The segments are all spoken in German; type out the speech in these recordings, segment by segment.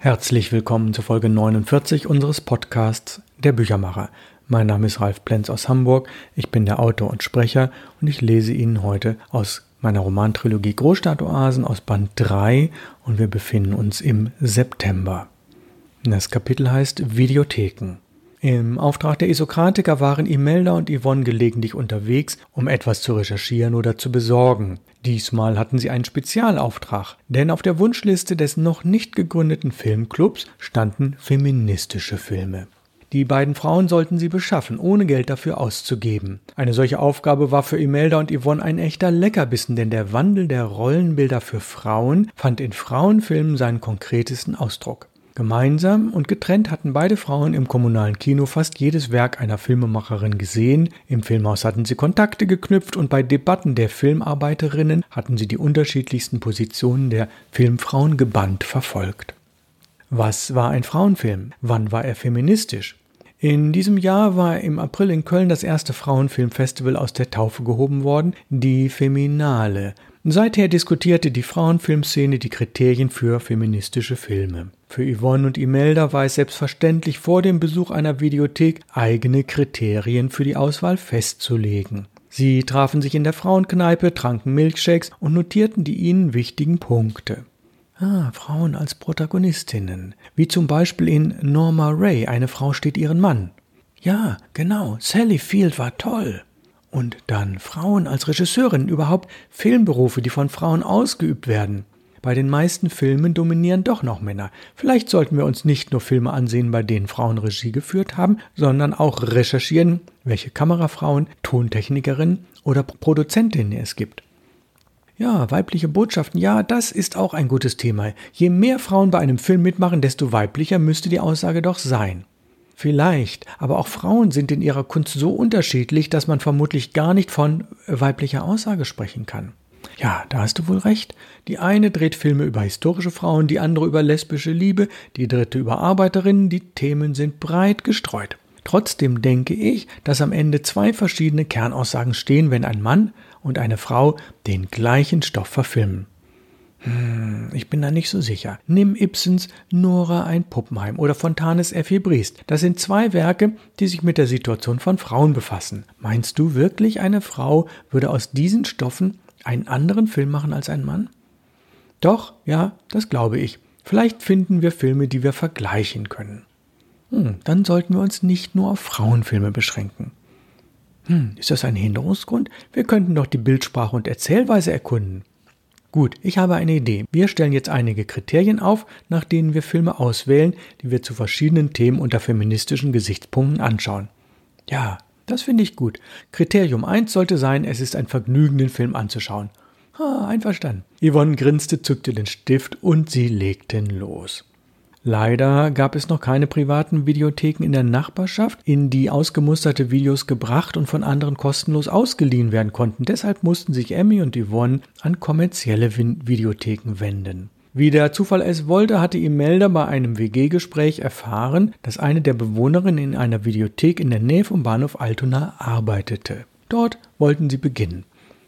Herzlich willkommen zur Folge 49 unseres Podcasts Der Büchermacher. Mein Name ist Ralf Plenz aus Hamburg, ich bin der Autor und Sprecher und ich lese Ihnen heute aus meiner Romantrilogie Großstadtoasen aus Band 3 und wir befinden uns im September. Das Kapitel heißt Videotheken. Im Auftrag der Isokratiker waren Imelda und Yvonne gelegentlich unterwegs, um etwas zu recherchieren oder zu besorgen. Diesmal hatten sie einen Spezialauftrag, denn auf der Wunschliste des noch nicht gegründeten Filmclubs standen feministische Filme. Die beiden Frauen sollten sie beschaffen, ohne Geld dafür auszugeben. Eine solche Aufgabe war für Imelda und Yvonne ein echter Leckerbissen, denn der Wandel der Rollenbilder für Frauen fand in Frauenfilmen seinen konkretesten Ausdruck. Gemeinsam und getrennt hatten beide Frauen im kommunalen Kino fast jedes Werk einer Filmemacherin gesehen, im Filmhaus hatten sie Kontakte geknüpft und bei Debatten der Filmarbeiterinnen hatten sie die unterschiedlichsten Positionen der Filmfrauen gebannt verfolgt. Was war ein Frauenfilm? Wann war er feministisch? In diesem Jahr war im April in Köln das erste Frauenfilmfestival aus der Taufe gehoben worden, die Feminale, Seither diskutierte die Frauenfilmszene die Kriterien für feministische Filme. Für Yvonne und Imelda war es selbstverständlich, vor dem Besuch einer Videothek eigene Kriterien für die Auswahl festzulegen. Sie trafen sich in der Frauenkneipe, tranken Milkshakes und notierten die ihnen wichtigen Punkte. Ah, Frauen als Protagonistinnen, wie zum Beispiel in Norma Ray, eine Frau steht ihren Mann. Ja, genau, Sally Field war toll. Und dann Frauen als Regisseurinnen, überhaupt Filmberufe, die von Frauen ausgeübt werden. Bei den meisten Filmen dominieren doch noch Männer. Vielleicht sollten wir uns nicht nur Filme ansehen, bei denen Frauen Regie geführt haben, sondern auch recherchieren, welche Kamerafrauen, Tontechnikerinnen oder Produzentinnen es gibt. Ja, weibliche Botschaften, ja, das ist auch ein gutes Thema. Je mehr Frauen bei einem Film mitmachen, desto weiblicher müsste die Aussage doch sein. Vielleicht, aber auch Frauen sind in ihrer Kunst so unterschiedlich, dass man vermutlich gar nicht von weiblicher Aussage sprechen kann. Ja, da hast du wohl recht. Die eine dreht Filme über historische Frauen, die andere über lesbische Liebe, die dritte über Arbeiterinnen, die Themen sind breit gestreut. Trotzdem denke ich, dass am Ende zwei verschiedene Kernaussagen stehen, wenn ein Mann und eine Frau den gleichen Stoff verfilmen. Hm, ich bin da nicht so sicher. Nimm Ibsens Nora ein Puppenheim oder Fontanes Effi Briest. Das sind zwei Werke, die sich mit der Situation von Frauen befassen. Meinst du wirklich, eine Frau würde aus diesen Stoffen einen anderen Film machen als ein Mann? Doch, ja, das glaube ich. Vielleicht finden wir Filme, die wir vergleichen können. Hm, dann sollten wir uns nicht nur auf Frauenfilme beschränken. Hm, ist das ein Hinderungsgrund? Wir könnten doch die Bildsprache und Erzählweise erkunden. Gut, ich habe eine Idee. Wir stellen jetzt einige Kriterien auf, nach denen wir Filme auswählen, die wir zu verschiedenen Themen unter feministischen Gesichtspunkten anschauen. Ja, das finde ich gut. Kriterium 1 sollte sein, es ist ein Vergnügen, den Film anzuschauen. Ah, einverstanden. Yvonne grinste, zückte den Stift und sie legten los. Leider gab es noch keine privaten Videotheken in der Nachbarschaft, in die ausgemusterte Videos gebracht und von anderen kostenlos ausgeliehen werden konnten. Deshalb mussten sich Emmy und Yvonne an kommerzielle Videotheken wenden. Wie der Zufall es wollte, hatte Imelda bei einem WG-Gespräch erfahren, dass eine der Bewohnerinnen in einer Videothek in der Nähe vom Bahnhof Altona arbeitete. Dort wollten sie beginnen.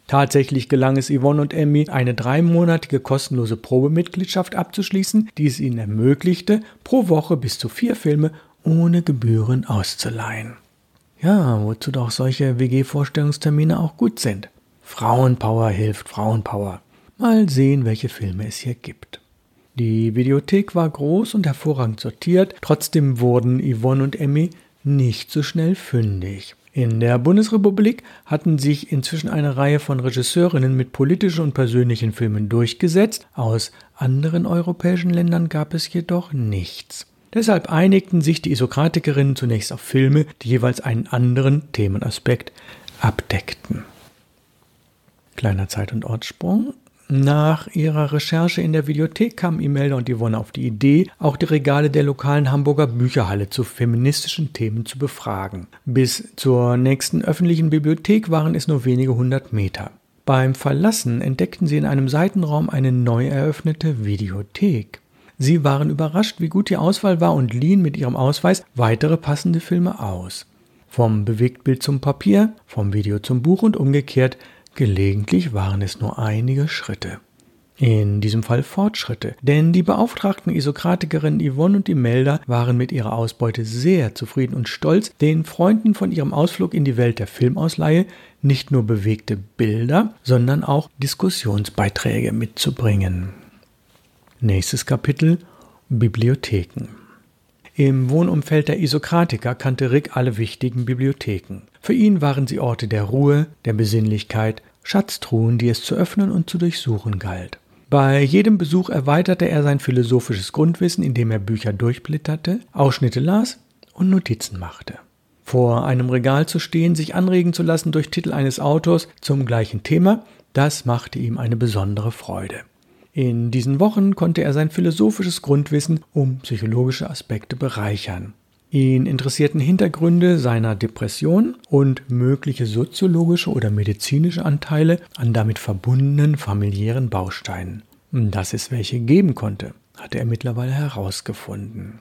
Tatsächlich gelang es Yvonne und Emmy, eine dreimonatige kostenlose Probemitgliedschaft abzuschließen, die es ihnen ermöglichte, pro Woche bis zu vier Filme ohne Gebühren auszuleihen. Ja, wozu doch solche WG-Vorstellungstermine auch gut sind. Frauenpower hilft Frauenpower. Mal sehen, welche Filme es hier gibt. Die Videothek war groß und hervorragend sortiert, trotzdem wurden Yvonne und Emmy nicht so schnell fündig. In der Bundesrepublik hatten sich inzwischen eine Reihe von Regisseurinnen mit politischen und persönlichen Filmen durchgesetzt, aus anderen europäischen Ländern gab es jedoch nichts. Deshalb einigten sich die Isokratikerinnen zunächst auf Filme, die jeweils einen anderen Themenaspekt abdeckten. Kleiner Zeit- und Ortssprung. Nach ihrer Recherche in der Videothek kamen Imelda und Yvonne auf die Idee, auch die Regale der lokalen Hamburger Bücherhalle zu feministischen Themen zu befragen. Bis zur nächsten öffentlichen Bibliothek waren es nur wenige hundert Meter. Beim Verlassen entdeckten sie in einem Seitenraum eine neu eröffnete Videothek. Sie waren überrascht, wie gut die Auswahl war und liehen mit ihrem Ausweis weitere passende Filme aus. Vom Bewegtbild zum Papier, vom Video zum Buch und umgekehrt Gelegentlich waren es nur einige Schritte. In diesem Fall Fortschritte, denn die beauftragten Isokratikerinnen Yvonne und Imelda waren mit ihrer Ausbeute sehr zufrieden und stolz, den Freunden von ihrem Ausflug in die Welt der Filmausleihe nicht nur bewegte Bilder, sondern auch Diskussionsbeiträge mitzubringen. Nächstes Kapitel Bibliotheken. Im Wohnumfeld der Isokratiker kannte Rick alle wichtigen Bibliotheken. Für ihn waren sie Orte der Ruhe, der Besinnlichkeit, Schatztruhen, die es zu öffnen und zu durchsuchen galt. Bei jedem Besuch erweiterte er sein philosophisches Grundwissen, indem er Bücher durchblätterte, Ausschnitte las und Notizen machte. Vor einem Regal zu stehen, sich anregen zu lassen durch Titel eines Autors zum gleichen Thema, das machte ihm eine besondere Freude. In diesen Wochen konnte er sein philosophisches Grundwissen um psychologische Aspekte bereichern. Ihn interessierten Hintergründe seiner Depression und mögliche soziologische oder medizinische Anteile an damit verbundenen familiären Bausteinen. Dass es welche geben konnte, hatte er mittlerweile herausgefunden.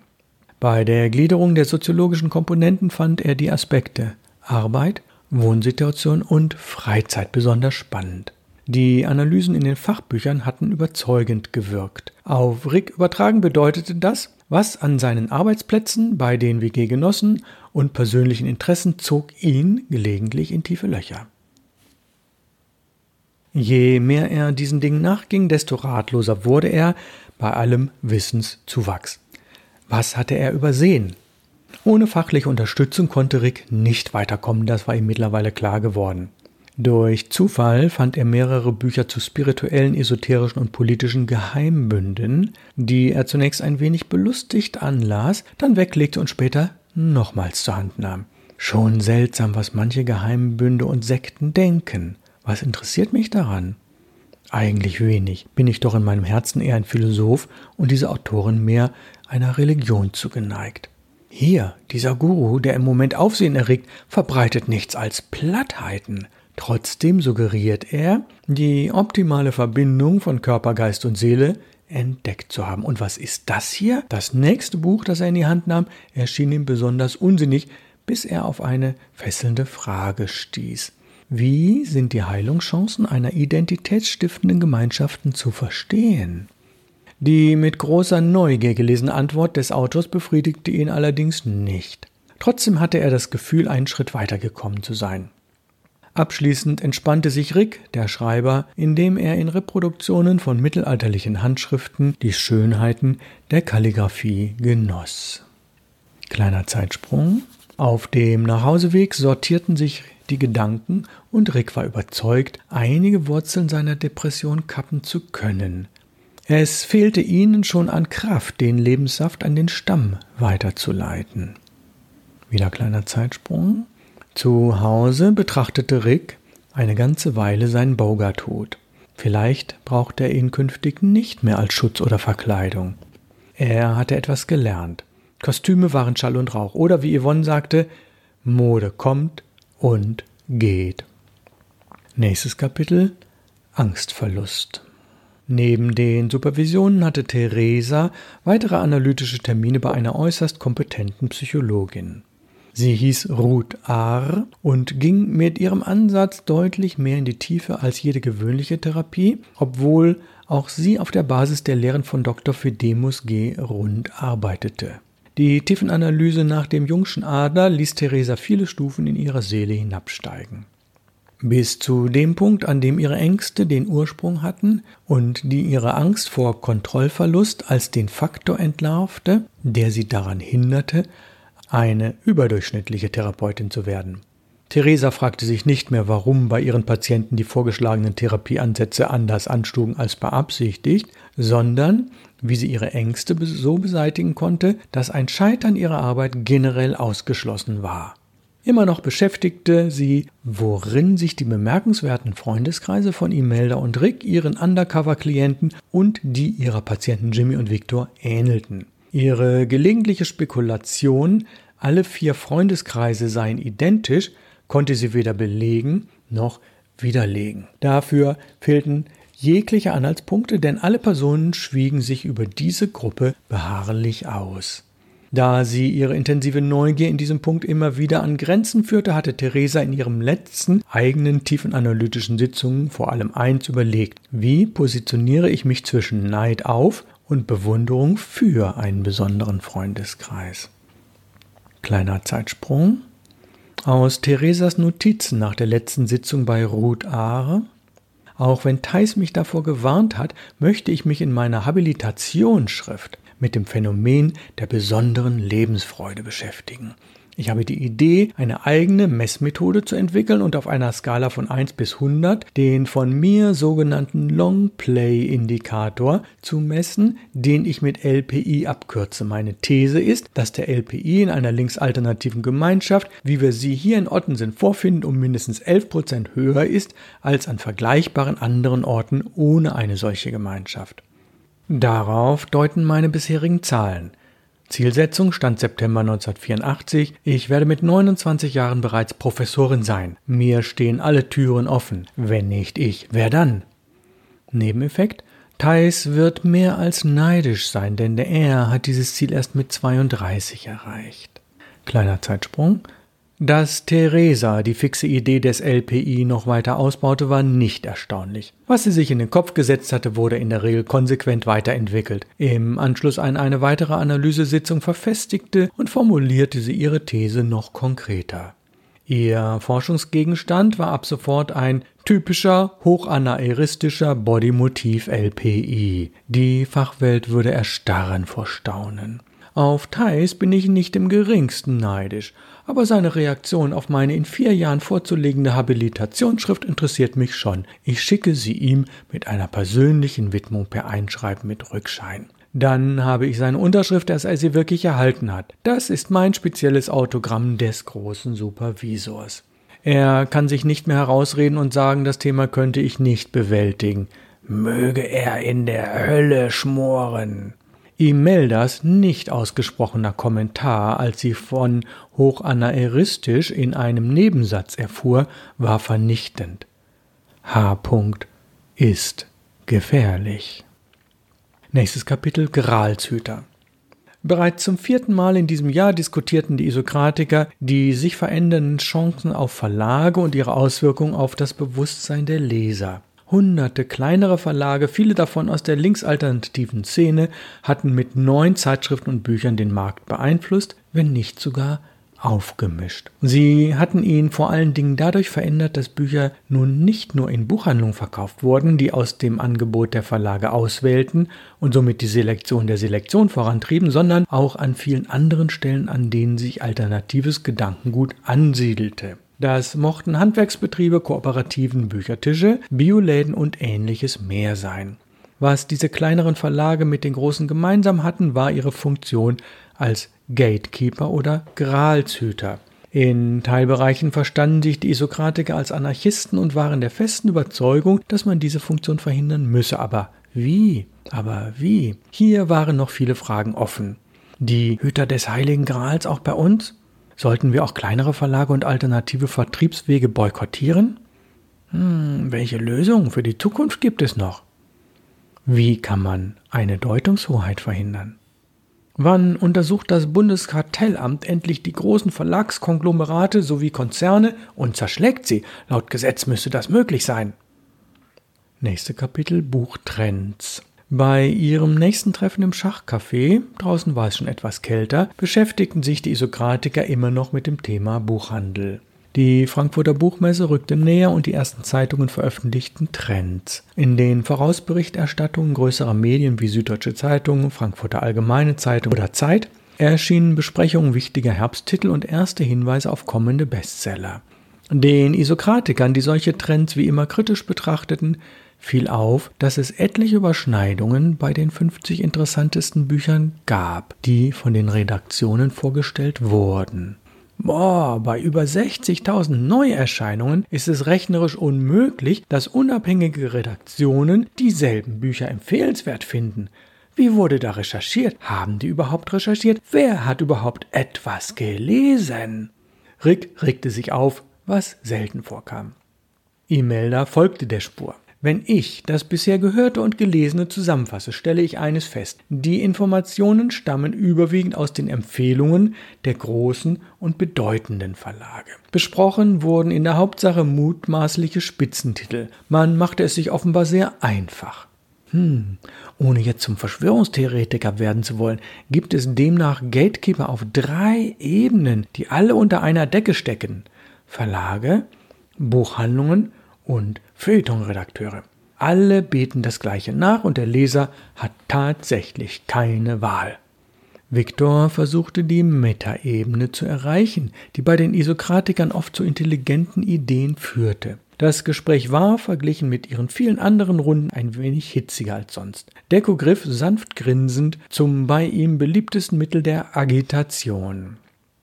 Bei der Gliederung der soziologischen Komponenten fand er die Aspekte Arbeit, Wohnsituation und Freizeit besonders spannend. Die Analysen in den Fachbüchern hatten überzeugend gewirkt. Auf Rick übertragen bedeutete das, was an seinen Arbeitsplätzen, bei den WG-Genossen und persönlichen Interessen zog ihn gelegentlich in tiefe Löcher. Je mehr er diesen Dingen nachging, desto ratloser wurde er bei allem Wissenszuwachs. Was hatte er übersehen? Ohne fachliche Unterstützung konnte Rick nicht weiterkommen, das war ihm mittlerweile klar geworden. Durch Zufall fand er mehrere Bücher zu spirituellen, esoterischen und politischen Geheimbünden, die er zunächst ein wenig belustigt anlas, dann weglegte und später nochmals zur Hand nahm. Schon seltsam, was manche Geheimbünde und Sekten denken. Was interessiert mich daran? Eigentlich wenig. Bin ich doch in meinem Herzen eher ein Philosoph und diese Autorin mehr einer Religion zugeneigt. Hier, dieser Guru, der im Moment Aufsehen erregt, verbreitet nichts als Plattheiten. Trotzdem suggeriert er, die optimale Verbindung von Körper, Geist und Seele entdeckt zu haben. Und was ist das hier? Das nächste Buch, das er in die Hand nahm, erschien ihm besonders unsinnig, bis er auf eine fesselnde Frage stieß. Wie sind die Heilungschancen einer identitätsstiftenden Gemeinschaften zu verstehen? Die mit großer Neugier gelesene Antwort des Autors befriedigte ihn allerdings nicht. Trotzdem hatte er das Gefühl, einen Schritt weitergekommen zu sein. Abschließend entspannte sich Rick, der Schreiber, indem er in Reproduktionen von mittelalterlichen Handschriften die Schönheiten der Kalligraphie genoss. Kleiner Zeitsprung. Auf dem Nachhauseweg sortierten sich die Gedanken und Rick war überzeugt, einige Wurzeln seiner Depression kappen zu können. Es fehlte ihnen schon an Kraft, den Lebenssaft an den Stamm weiterzuleiten. Wieder kleiner Zeitsprung. Zu Hause betrachtete Rick eine ganze Weile seinen Bogart-Hut. Vielleicht brauchte er ihn künftig nicht mehr als Schutz oder Verkleidung. Er hatte etwas gelernt. Kostüme waren Schall und Rauch. Oder wie Yvonne sagte, Mode kommt und geht. Nächstes Kapitel Angstverlust. Neben den Supervisionen hatte Theresa weitere analytische Termine bei einer äußerst kompetenten Psychologin. Sie hieß Ruth Ahr und ging mit ihrem Ansatz deutlich mehr in die Tiefe als jede gewöhnliche Therapie, obwohl auch sie auf der Basis der Lehren von Dr. Fidemus G. Rund arbeitete. Die Tiefenanalyse nach dem Jungschen Adler ließ Theresa viele Stufen in ihrer Seele hinabsteigen. Bis zu dem Punkt, an dem ihre Ängste den Ursprung hatten und die ihre Angst vor Kontrollverlust als den Faktor entlarvte, der sie daran hinderte, eine überdurchschnittliche Therapeutin zu werden. Theresa fragte sich nicht mehr, warum bei ihren Patienten die vorgeschlagenen Therapieansätze anders anstugen als beabsichtigt, sondern wie sie ihre Ängste so beseitigen konnte, dass ein Scheitern ihrer Arbeit generell ausgeschlossen war. Immer noch beschäftigte sie, worin sich die bemerkenswerten Freundeskreise von Imelda und Rick, ihren Undercover-Klienten und die ihrer Patienten Jimmy und Victor ähnelten. Ihre gelegentliche Spekulation, alle vier Freundeskreise seien identisch, konnte sie weder belegen noch widerlegen. Dafür fehlten jegliche Anhaltspunkte, denn alle Personen schwiegen sich über diese Gruppe beharrlich aus. Da sie ihre intensive Neugier in diesem Punkt immer wieder an Grenzen führte, hatte Theresa in ihrem letzten eigenen tiefen analytischen Sitzungen vor allem eins überlegt. Wie positioniere ich mich zwischen Neid auf und Bewunderung für einen besonderen Freundeskreis? Kleiner Zeitsprung. Aus Theresas Notizen nach der letzten Sitzung bei Ruth Aare. Auch wenn Theis mich davor gewarnt hat, möchte ich mich in meiner Habilitationsschrift mit dem Phänomen der besonderen Lebensfreude beschäftigen. Ich habe die Idee, eine eigene Messmethode zu entwickeln und auf einer Skala von 1 bis 100 den von mir sogenannten Long-Play-Indikator zu messen, den ich mit LPI abkürze. Meine These ist, dass der LPI in einer linksalternativen Gemeinschaft, wie wir sie hier in Ottensen vorfinden, um mindestens 11% höher ist als an vergleichbaren anderen Orten ohne eine solche Gemeinschaft. Darauf deuten meine bisherigen Zahlen. Zielsetzung stand September 1984. Ich werde mit 29 Jahren bereits Professorin sein. Mir stehen alle Türen offen. Wenn nicht ich, wer dann? Nebeneffekt? Thais wird mehr als neidisch sein, denn er hat dieses Ziel erst mit 32 erreicht. Kleiner Zeitsprung. Dass Theresa die fixe Idee des LPI noch weiter ausbaute, war nicht erstaunlich. Was sie sich in den Kopf gesetzt hatte, wurde in der Regel konsequent weiterentwickelt. Im Anschluss an eine weitere Analysesitzung verfestigte und formulierte sie ihre These noch konkreter. Ihr Forschungsgegenstand war ab sofort ein typischer hochanaeristischer Bodymotiv LPI. Die Fachwelt würde erstarren vor Staunen. Auf Thais bin ich nicht im geringsten neidisch, aber seine Reaktion auf meine in vier Jahren vorzulegende Habilitationsschrift interessiert mich schon. Ich schicke sie ihm mit einer persönlichen Widmung per Einschreiben mit Rückschein. Dann habe ich seine Unterschrift, dass er sie wirklich erhalten hat. Das ist mein spezielles Autogramm des großen Supervisors. Er kann sich nicht mehr herausreden und sagen, das Thema könnte ich nicht bewältigen. Möge er in der Hölle schmoren. Imeldas nicht ausgesprochener Kommentar, als sie von hochanaeristisch in einem Nebensatz erfuhr, war vernichtend. H. ist gefährlich. Nächstes Kapitel Gralshüter. Bereits zum vierten Mal in diesem Jahr diskutierten die Isokratiker die sich verändernden Chancen auf Verlage und ihre Auswirkungen auf das Bewusstsein der Leser. Hunderte kleinere Verlage, viele davon aus der linksalternativen Szene, hatten mit neun Zeitschriften und Büchern den Markt beeinflusst, wenn nicht sogar aufgemischt. Sie hatten ihn vor allen Dingen dadurch verändert, dass Bücher nun nicht nur in Buchhandlungen verkauft wurden, die aus dem Angebot der Verlage auswählten und somit die Selektion der Selektion vorantrieben, sondern auch an vielen anderen Stellen, an denen sich alternatives Gedankengut ansiedelte. Das mochten Handwerksbetriebe, kooperativen Büchertische, Bioläden und ähnliches mehr sein. Was diese kleineren Verlage mit den großen gemeinsam hatten, war ihre Funktion als Gatekeeper oder Gralshüter. In Teilbereichen verstanden sich die Isokratiker als Anarchisten und waren der festen Überzeugung, dass man diese Funktion verhindern müsse. Aber wie? Aber wie? Hier waren noch viele Fragen offen. Die Hüter des Heiligen Grals auch bei uns? Sollten wir auch kleinere Verlage und alternative Vertriebswege boykottieren? Hm, welche Lösungen für die Zukunft gibt es noch? Wie kann man eine Deutungshoheit verhindern? Wann untersucht das Bundeskartellamt endlich die großen Verlagskonglomerate sowie Konzerne und zerschlägt sie? Laut Gesetz müsste das möglich sein. Nächste Kapitel Buchtrends. Bei ihrem nächsten Treffen im Schachcafé, draußen war es schon etwas kälter, beschäftigten sich die Isokratiker immer noch mit dem Thema Buchhandel. Die Frankfurter Buchmesse rückte näher und die ersten Zeitungen veröffentlichten Trends. In den Vorausberichterstattungen größerer Medien wie Süddeutsche Zeitung, Frankfurter Allgemeine Zeitung oder Zeit erschienen Besprechungen wichtiger Herbsttitel und erste Hinweise auf kommende Bestseller. Den Isokratikern, die solche Trends wie immer kritisch betrachteten, fiel auf, dass es etliche Überschneidungen bei den 50 interessantesten Büchern gab, die von den Redaktionen vorgestellt wurden. Boah, bei über 60.000 Neuerscheinungen ist es rechnerisch unmöglich, dass unabhängige Redaktionen dieselben Bücher empfehlenswert finden. Wie wurde da recherchiert? Haben die überhaupt recherchiert? Wer hat überhaupt etwas gelesen? Rick regte sich auf, was selten vorkam. Imelda folgte der Spur. Wenn ich das bisher Gehörte und Gelesene zusammenfasse, stelle ich eines fest. Die Informationen stammen überwiegend aus den Empfehlungen der großen und bedeutenden Verlage. Besprochen wurden in der Hauptsache mutmaßliche Spitzentitel. Man machte es sich offenbar sehr einfach. Hm, ohne jetzt zum Verschwörungstheoretiker werden zu wollen, gibt es demnach Gatekeeper auf drei Ebenen, die alle unter einer Decke stecken. Verlage, Buchhandlungen und Feuilletonredakteure. Alle beten das Gleiche nach und der Leser hat tatsächlich keine Wahl. Viktor versuchte die Metaebene zu erreichen, die bei den Isokratikern oft zu intelligenten Ideen führte. Das Gespräch war, verglichen mit ihren vielen anderen Runden, ein wenig hitziger als sonst. Deko griff sanft grinsend zum bei ihm beliebtesten Mittel der Agitation.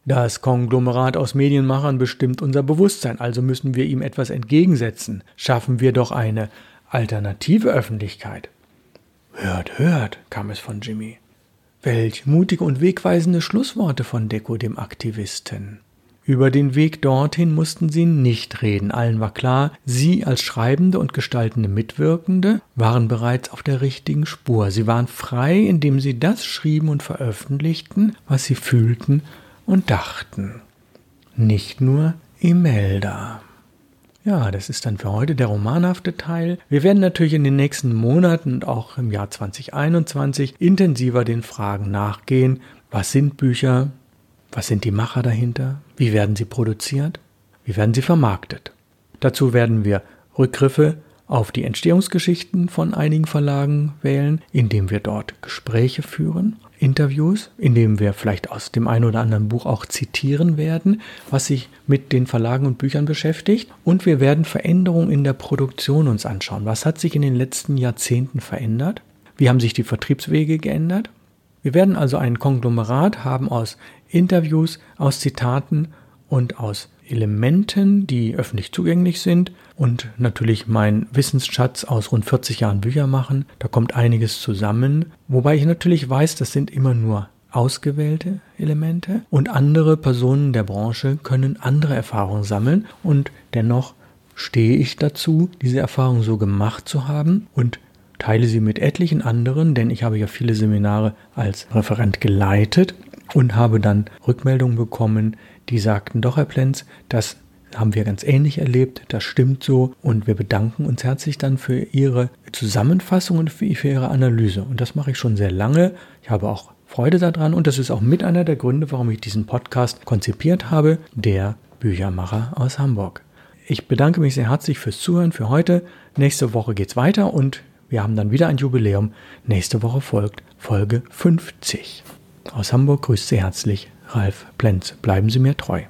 Das Konglomerat aus Medienmachern bestimmt unser Bewusstsein, also müssen wir ihm etwas entgegensetzen. Schaffen wir doch eine alternative Öffentlichkeit. Hört, hört, kam es von Jimmy. Welch mutige und wegweisende Schlussworte von Deko, dem Aktivisten. Über den Weg dorthin mussten sie nicht reden. Allen war klar, sie als schreibende und gestaltende Mitwirkende waren bereits auf der richtigen Spur. Sie waren frei, indem sie das schrieben und veröffentlichten, was sie fühlten und dachten. Nicht nur Imelda. Ja, das ist dann für heute der romanhafte Teil. Wir werden natürlich in den nächsten Monaten und auch im Jahr 2021 intensiver den Fragen nachgehen. Was sind Bücher? Was sind die Macher dahinter? Wie werden sie produziert? Wie werden sie vermarktet? Dazu werden wir Rückgriffe auf die Entstehungsgeschichten von einigen Verlagen wählen, indem wir dort Gespräche führen Interviews, in dem wir vielleicht aus dem einen oder anderen Buch auch zitieren werden, was sich mit den Verlagen und Büchern beschäftigt. Und wir werden Veränderungen in der Produktion uns anschauen. Was hat sich in den letzten Jahrzehnten verändert? Wie haben sich die Vertriebswege geändert? Wir werden also ein Konglomerat haben aus Interviews, aus Zitaten und aus Elementen, die öffentlich zugänglich sind und natürlich mein Wissensschatz aus rund 40 Jahren Bücher machen. Da kommt einiges zusammen, wobei ich natürlich weiß, das sind immer nur ausgewählte Elemente und andere Personen der Branche können andere Erfahrungen sammeln und dennoch stehe ich dazu, diese Erfahrung so gemacht zu haben und teile sie mit etlichen anderen, denn ich habe ja viele Seminare als Referent geleitet und habe dann Rückmeldungen bekommen, die sagten, doch Herr Plenz, das haben wir ganz ähnlich erlebt, das stimmt so und wir bedanken uns herzlich dann für Ihre Zusammenfassung und für, für Ihre Analyse. Und das mache ich schon sehr lange. Ich habe auch Freude daran und das ist auch mit einer der Gründe, warum ich diesen Podcast konzipiert habe, der Büchermacher aus Hamburg. Ich bedanke mich sehr herzlich fürs Zuhören für heute. Nächste Woche geht es weiter und wir haben dann wieder ein Jubiläum. Nächste Woche folgt Folge 50. Aus Hamburg grüßt Sie herzlich Ralf Plenz. Bleiben Sie mir treu.